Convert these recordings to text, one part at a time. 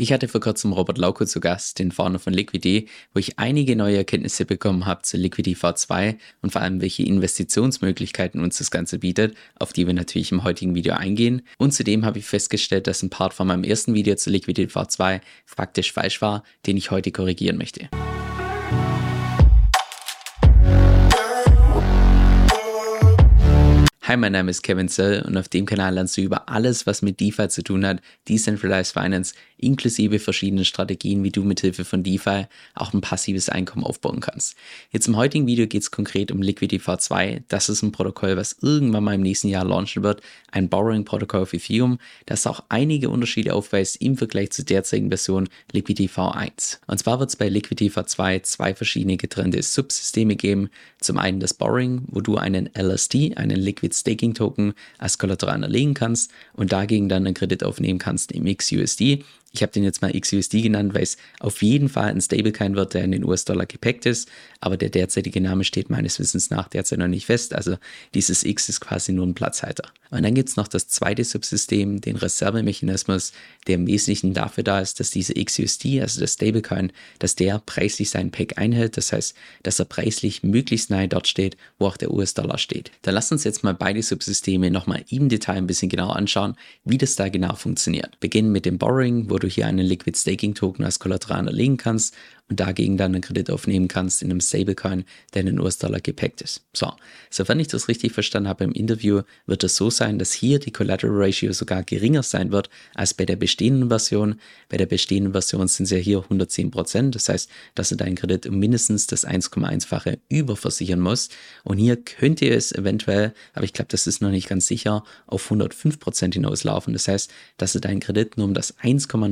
Ich hatte vor kurzem Robert Lauko zu Gast, den Founder von Liquidity, wo ich einige neue Erkenntnisse bekommen habe zu Liquidity V2 und vor allem welche Investitionsmöglichkeiten uns das Ganze bietet, auf die wir natürlich im heutigen Video eingehen. Und zudem habe ich festgestellt, dass ein Part von meinem ersten Video zu Liquidity V2 faktisch falsch war, den ich heute korrigieren möchte. Hi, mein Name ist Kevin Zell und auf dem Kanal lernst du über alles, was mit DeFi zu tun hat, Decentralized Finance, inklusive verschiedenen Strategien, wie du mithilfe von DeFi auch ein passives Einkommen aufbauen kannst. Jetzt im heutigen Video geht es konkret um Liquidity V2. Das ist ein Protokoll, was irgendwann mal im nächsten Jahr launchen wird, ein Borrowing-Protokoll auf Ethereum, das auch einige Unterschiede aufweist im Vergleich zur derzeitigen Version Liquidity V1. Und zwar wird es bei Liquidity V2 zwei verschiedene getrennte Subsysteme geben. Zum einen das Borrowing, wo du einen LST, einen Liquid Staking Token als Kollateral erlegen kannst und dagegen dann einen Kredit aufnehmen kannst im XUSD. Ich habe den jetzt mal XUSD genannt, weil es auf jeden Fall ein Stablecoin wird, der in den US-Dollar gepackt ist. Aber der derzeitige Name steht meines Wissens nach derzeit noch nicht fest. Also dieses X ist quasi nur ein Platzhalter. Und dann gibt es noch das zweite Subsystem, den Reservemechanismus, der im Wesentlichen dafür da ist, dass diese XUSD, also das Stablecoin, dass der preislich seinen Pack einhält. Das heißt, dass er preislich möglichst nahe dort steht, wo auch der US-Dollar steht. Dann lasst uns jetzt mal beide Subsysteme nochmal im Detail ein bisschen genauer anschauen, wie das da genau funktioniert. Beginnen mit dem Borrowing, wo du hier einen Liquid Staking Token als Kollateral erlegen kannst und dagegen dann einen Kredit aufnehmen kannst in einem Stablecoin, der in den US-Dollar gepackt ist. So, sofern ich das richtig verstanden habe im Interview, wird es so sein, dass hier die Collateral Ratio sogar geringer sein wird als bei der bestehenden Version. Bei der bestehenden Version sind es ja hier 110 Prozent. Das heißt, dass du deinen Kredit um mindestens das 1,1-fache überversichern musst. Und hier könnte es eventuell, aber ich glaube, das ist noch nicht ganz sicher, auf 105 Prozent hinauslaufen. Das heißt, dass du deinen Kredit nur um das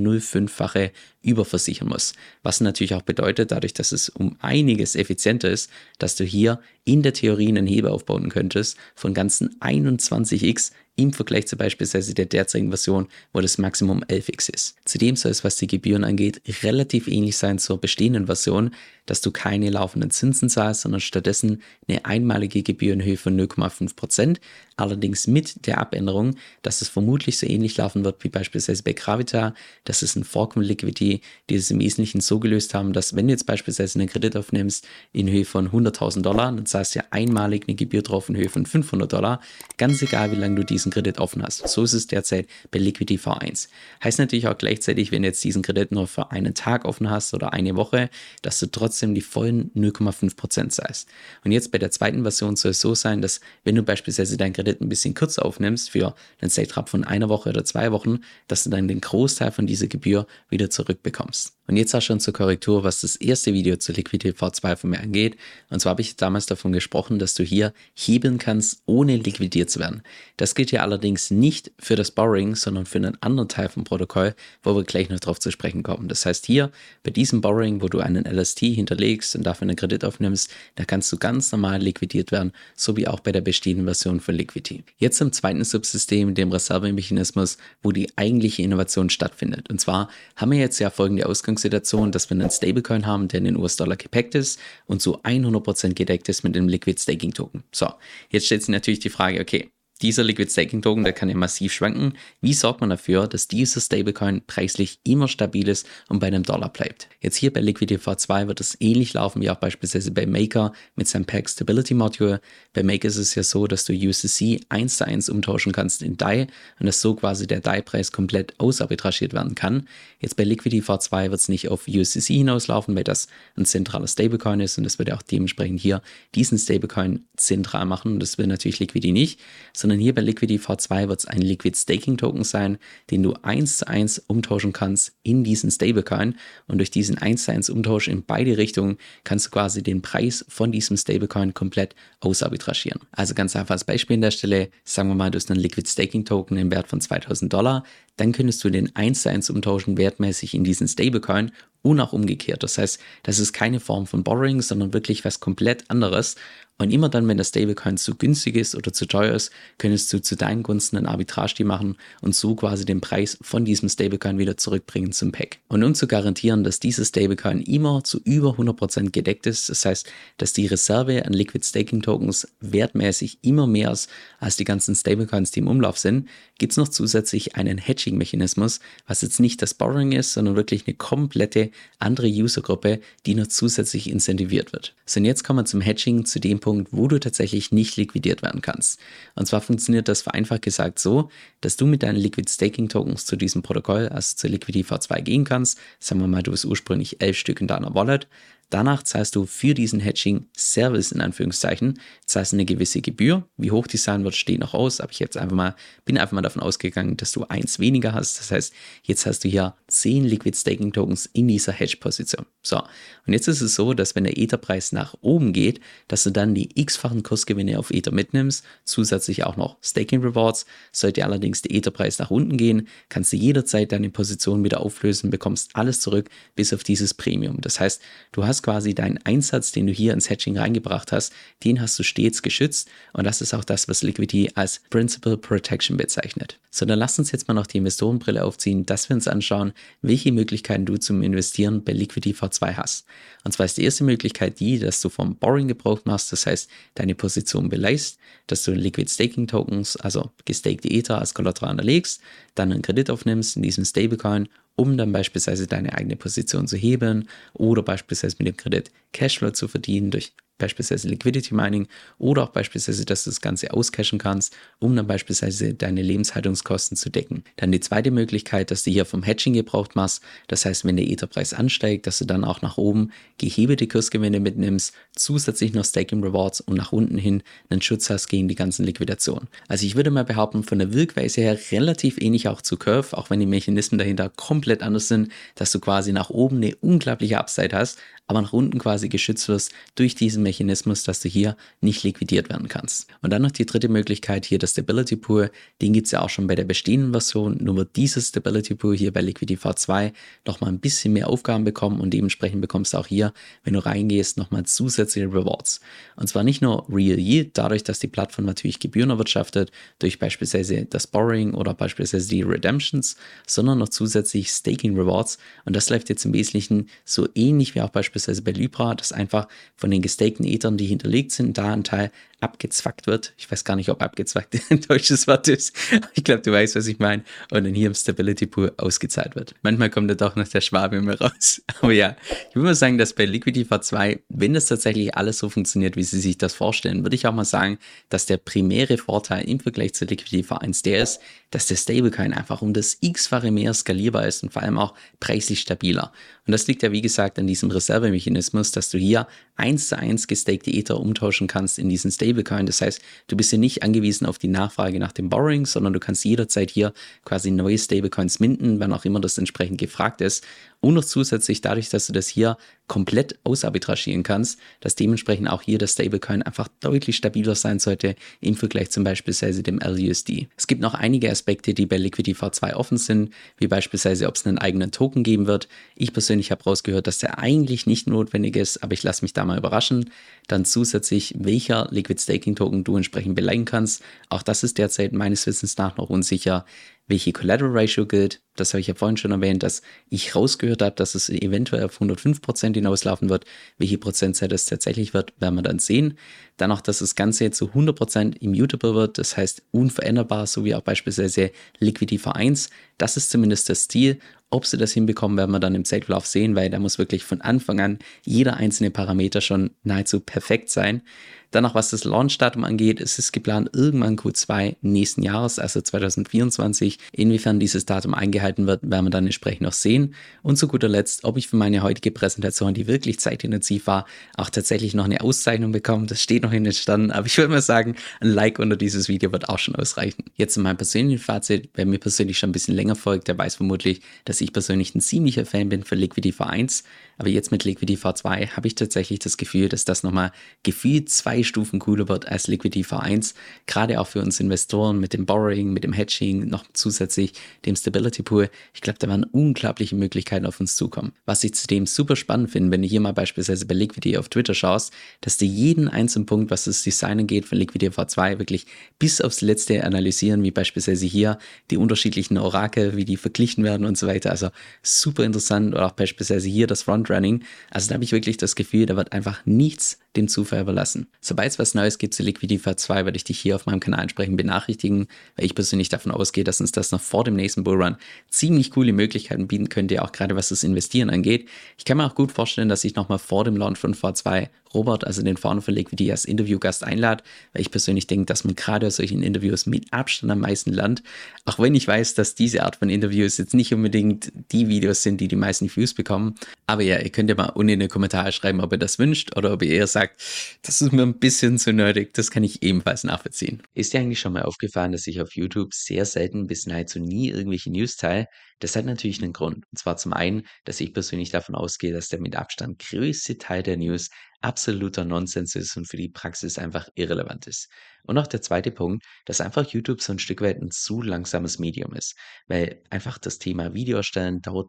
1,05-fache überversichern musst. Was natürlich auch bedeutet, dadurch, dass es um einiges effizienter ist, dass du hier in der Theorie einen Hebel aufbauen könntest von ganzen 21x im Vergleich zu beispielsweise der derzeitigen Version, wo das Maximum 11x ist. Zudem soll es, was die Gebühren angeht, relativ ähnlich sein zur bestehenden Version, dass du keine laufenden Zinsen zahlst, sondern stattdessen eine einmalige Gebühr in Höhe von 0,5%, allerdings mit der Abänderung, dass es vermutlich so ähnlich laufen wird wie beispielsweise bei Gravita. Das ist ein Fork von Liquidity, die es im Wesentlichen so gelöst haben, dass wenn du jetzt beispielsweise einen Kredit aufnimmst in Höhe von 100.000 Dollar, dann zahlst du ja einmalig eine Gebühr drauf in Höhe von 500 Dollar, ganz egal wie lange du diesen Kredit offen hast. So ist es derzeit bei Liquidity V1. Heißt natürlich auch gleichzeitig, wenn du jetzt diesen Kredit nur für einen Tag offen hast oder eine Woche, dass du trotzdem die vollen 0,5% zahlst. Und jetzt bei der zweiten Version soll es so sein, dass wenn du beispielsweise deinen Kredit ein bisschen kürzer aufnimmst für einen Zeitraum von einer Woche oder zwei Wochen, dass du dann den Großteil von dieser Gebühr wieder zurückbekommst. Und jetzt auch schon zur Korrektur, was das erste Video zur Liquidity V2 von mir angeht. Und zwar habe ich damals davon gesprochen, dass du hier hebeln kannst, ohne liquidiert zu werden. Das gilt ja allerdings nicht für das Borrowing, sondern für einen anderen Teil vom Protokoll, wo wir gleich noch drauf zu sprechen kommen. Das heißt hier bei diesem Borrowing, wo du einen LST hinterlegst und dafür einen Kredit aufnimmst, da kannst du ganz normal liquidiert werden, so wie auch bei der bestehenden Version von Liquidity. Jetzt im zweiten Subsystem, dem Reservemechanismus, wo die eigentliche Innovation stattfindet. Und zwar haben wir jetzt ja folgende Ausgangslage Ausgangssituation, dass wir einen Stablecoin haben, der in den US-Dollar gepackt ist und zu 100% gedeckt ist mit dem Liquid Staking Token. So, jetzt stellt sich natürlich die Frage, okay, dieser Liquid Staking Token, der kann ja massiv schwanken. Wie sorgt man dafür, dass dieser Stablecoin preislich immer stabil ist und bei einem Dollar bleibt? Jetzt hier bei Liquidity V2 wird es ähnlich laufen wie auch beispielsweise bei Maker mit seinem Pack Stability Module. Bei Maker ist es ja so, dass du USDC 1 zu 1 umtauschen kannst in DAI und dass so quasi der DAI-Preis komplett ausarbitragiert werden kann. Jetzt bei Liquidity V2 wird es nicht auf USDC hinauslaufen, weil das ein zentraler Stablecoin ist und das wird ja auch dementsprechend hier diesen Stablecoin zentral machen und das will natürlich Liquidity nicht, sondern hier bei Liquidity V2 wird es ein Liquid Staking Token sein, den du eins zu eins umtauschen kannst in diesen Stablecoin und durch diesen eins zu eins Umtausch in beide Richtungen kannst du quasi den Preis von diesem Stablecoin komplett ausarbitragieren. Also ganz einfach als Beispiel an der Stelle, sagen wir mal, du hast einen Liquid Staking Token im Wert von 2000 Dollar, dann könntest du den 1 zu 1 umtauschen wertmäßig in diesen Stablecoin und auch umgekehrt. Das heißt, das ist keine Form von Borrowing, sondern wirklich was komplett anderes. Und immer dann, wenn der Stablecoin zu günstig ist oder zu teuer ist, könntest du zu deinen Gunsten einen Arbitrage machen und so quasi den Preis von diesem Stablecoin wieder zurückbringen zum Pack. Und um zu garantieren, dass dieses Stablecoin immer zu über 100% gedeckt ist, das heißt, dass die Reserve an Liquid Staking Tokens wertmäßig immer mehr ist als die ganzen Stablecoins, die im Umlauf sind, gibt es noch zusätzlich einen Hedging-Mechanismus, was jetzt nicht das Borrowing ist, sondern wirklich eine komplette andere Usergruppe, die noch zusätzlich incentiviert wird. So, und jetzt kommen wir zum Hedging, zu dem Punkt, wo du tatsächlich nicht liquidiert werden kannst. Und zwar funktioniert das vereinfacht gesagt so, dass du mit deinen Liquid Staking Tokens zu diesem Protokoll, also zur Liquidity V2 gehen kannst. Sagen wir mal, du hast ursprünglich elf Stück in deiner Wallet, Danach zahlst du für diesen Hedging Service in Anführungszeichen, zahlst eine gewisse Gebühr. Wie hoch die sein wird, steht noch aus, aber ich jetzt einfach mal, bin einfach mal davon ausgegangen, dass du eins weniger hast. Das heißt, jetzt hast du hier 10 Liquid Staking Tokens in dieser Hedge-Position. So, und jetzt ist es so, dass wenn der Ether-Preis nach oben geht, dass du dann die x-fachen Kursgewinne auf Ether mitnimmst, zusätzlich auch noch Staking Rewards. Sollte allerdings der Ether-Preis nach unten gehen, kannst du jederzeit deine Position wieder auflösen, bekommst alles zurück bis auf dieses Premium. Das heißt, du hast quasi deinen Einsatz, den du hier ins Hedging reingebracht hast, den hast du stets geschützt und das ist auch das, was Liquidity als Principal Protection bezeichnet. So, dann lass uns jetzt mal noch die Investorenbrille aufziehen, dass wir uns anschauen, welche Möglichkeiten du zum Investieren bei Liquidity V2 hast. Und zwar ist die erste Möglichkeit die, dass du vom Borrowing Gebrauch machst, das heißt, deine Position beleihst, dass du Liquid Staking Tokens, also gestakte Ether als Kollateral anlegst, dann einen Kredit aufnimmst in diesem Stablecoin um dann beispielsweise deine eigene Position zu hebeln oder beispielsweise mit dem Kredit Cashflow zu verdienen durch beispielsweise Liquidity Mining oder auch beispielsweise, dass du das Ganze auscashen kannst, um dann beispielsweise deine Lebenshaltungskosten zu decken. Dann die zweite Möglichkeit, dass du hier vom Hedging gebraucht machst. Das heißt, wenn der Etherpreis ansteigt, dass du dann auch nach oben gehebelte Kursgewinne mitnimmst, zusätzlich noch Staking Rewards und nach unten hin einen Schutz hast gegen die ganzen Liquidationen. Also ich würde mal behaupten, von der Wirkweise her relativ ähnlich auch zu Curve, auch wenn die Mechanismen dahinter komplett anders sind, dass du quasi nach oben eine unglaubliche Upside hast, aber nach unten quasi geschützt wirst durch diesen Mechanismus, dass du hier nicht liquidiert werden kannst. Und dann noch die dritte Möglichkeit hier, der Stability Pool. Den gibt es ja auch schon bei der bestehenden Version. Nur wird dieses Stability Pool hier bei Liquidity V2 nochmal ein bisschen mehr Aufgaben bekommen und dementsprechend bekommst du auch hier, wenn du reingehst, nochmal zusätzliche Rewards. Und zwar nicht nur Real Yield, dadurch, dass die Plattform natürlich Gebühren erwirtschaftet, durch beispielsweise das Borrowing oder beispielsweise die Redemptions, sondern noch zusätzlich Staking Rewards. Und das läuft jetzt im Wesentlichen so ähnlich wie auch beispielsweise beispielsweise bei Libra, dass einfach von den gestakten Ethern, die hinterlegt sind, da ein Teil abgezwackt wird. Ich weiß gar nicht, ob abgezwackt ein deutsches Wort ist. Ich glaube, du weißt, was ich meine. Und dann hier im Stability Pool ausgezahlt wird. Manchmal kommt da doch noch der Schwabe immer raus. Aber ja, ich würde mal sagen, dass bei Liquidity V2, wenn das tatsächlich alles so funktioniert, wie sie sich das vorstellen, würde ich auch mal sagen, dass der primäre Vorteil im Vergleich zu Liquidity V1 der ist, dass der Stablecoin einfach um das x-fache mehr skalierbar ist und vor allem auch preislich stabiler. Und das liegt ja, wie gesagt, an diesem Reservemechanismus, dass du hier eins zu eins gestakte Ether umtauschen kannst in diesen Stablecoin. Das heißt, du bist hier nicht angewiesen auf die Nachfrage nach dem Borrowing, sondern du kannst jederzeit hier quasi neue Stablecoins minden, wann auch immer das entsprechend gefragt ist. Und noch zusätzlich dadurch, dass du das hier komplett ausarbitragieren kannst, dass dementsprechend auch hier der Stablecoin einfach deutlich stabiler sein sollte im Vergleich zum beispielsweise dem LUSD. Es gibt noch einige Aspekte, die bei Liquidity V2 offen sind, wie beispielsweise, ob es einen eigenen Token geben wird. Ich persönlich habe rausgehört, dass der eigentlich nicht notwendig ist, aber ich lasse mich da mal überraschen. Dann zusätzlich, welcher Liquid Staking Token du entsprechend beleihen kannst. Auch das ist derzeit meines Wissens nach noch unsicher welche Collateral Ratio gilt. Das habe ich ja vorhin schon erwähnt, dass ich rausgehört habe, dass es eventuell auf 105% hinauslaufen wird. Welche Prozentzahl das tatsächlich wird, werden wir dann sehen. Dann auch, dass das Ganze jetzt zu 100% immutable wird, das heißt unveränderbar, so wie auch beispielsweise Liquidity V1. Das ist zumindest das Ziel. Ob sie das hinbekommen, werden wir dann im Zeitverlauf sehen, weil da muss wirklich von Anfang an jeder einzelne Parameter schon nahezu perfekt sein. Dann noch was das Launchdatum angeht, es ist geplant irgendwann Q2 nächsten Jahres, also 2024. Inwiefern dieses Datum eingehalten wird, werden wir dann entsprechend noch sehen. Und zu guter Letzt, ob ich für meine heutige Präsentation, die wirklich zeitintensiv war, auch tatsächlich noch eine Auszeichnung bekomme. Das steht noch in den Sternen, aber ich würde mal sagen, ein Like unter dieses Video wird auch schon ausreichen. Jetzt in meinem persönlichen Fazit, wer mir persönlich schon ein bisschen länger folgt, der weiß vermutlich, dass dass ich persönlich ein ziemlicher Fan bin für Liquidity V1, aber jetzt mit Liquidity V2 habe ich tatsächlich das Gefühl, dass das nochmal gefühlt zwei Stufen cooler wird als Liquidity V1, gerade auch für uns Investoren mit dem Borrowing, mit dem Hedging, noch zusätzlich dem Stability Pool. Ich glaube, da werden unglaubliche Möglichkeiten auf uns zukommen. Was ich zudem super spannend finde, wenn du hier mal beispielsweise bei Liquidity auf Twitter schaust, dass du jeden einzelnen Punkt, was das Designen geht von Liquidity V2, wirklich bis aufs Letzte analysieren, wie beispielsweise hier die unterschiedlichen Orakel, wie die verglichen werden und so weiter. Also super interessant oder auch beispielsweise hier das Frontrunning. Also da habe ich wirklich das Gefühl, da wird einfach nichts dem Zufall überlassen. Sobald es was Neues gibt zu Liquidify 2, werde ich dich hier auf meinem Kanal entsprechend benachrichtigen, weil ich persönlich davon ausgehe, dass uns das noch vor dem nächsten Bullrun ziemlich coole Möglichkeiten bieten könnte, auch gerade was das Investieren angeht. Ich kann mir auch gut vorstellen, dass ich nochmal vor dem Launch von V2 Robert, also den Founder von Liquidity, als Interviewgast einlade, weil ich persönlich denke, dass man gerade aus solchen Interviews mit Abstand am meisten lernt. Auch wenn ich weiß, dass diese Art von Interviews jetzt nicht unbedingt die Videos sind, die die meisten Views bekommen. Aber ja, ihr könnt ja mal unten in den Kommentaren schreiben, ob ihr das wünscht oder ob ihr eher sagt, sagt, das ist mir ein bisschen zu nerdig, das kann ich ebenfalls nachvollziehen. Ist dir eigentlich schon mal aufgefallen, dass ich auf YouTube sehr selten bis nahezu nie irgendwelche News teile? Das hat natürlich einen Grund. Und zwar zum einen, dass ich persönlich davon ausgehe, dass der mit Abstand größte Teil der News absoluter Nonsens ist und für die Praxis einfach irrelevant ist. Und auch der zweite Punkt, dass einfach YouTube so ein Stück weit ein zu langsames Medium ist, weil einfach das Thema Video erstellen dauert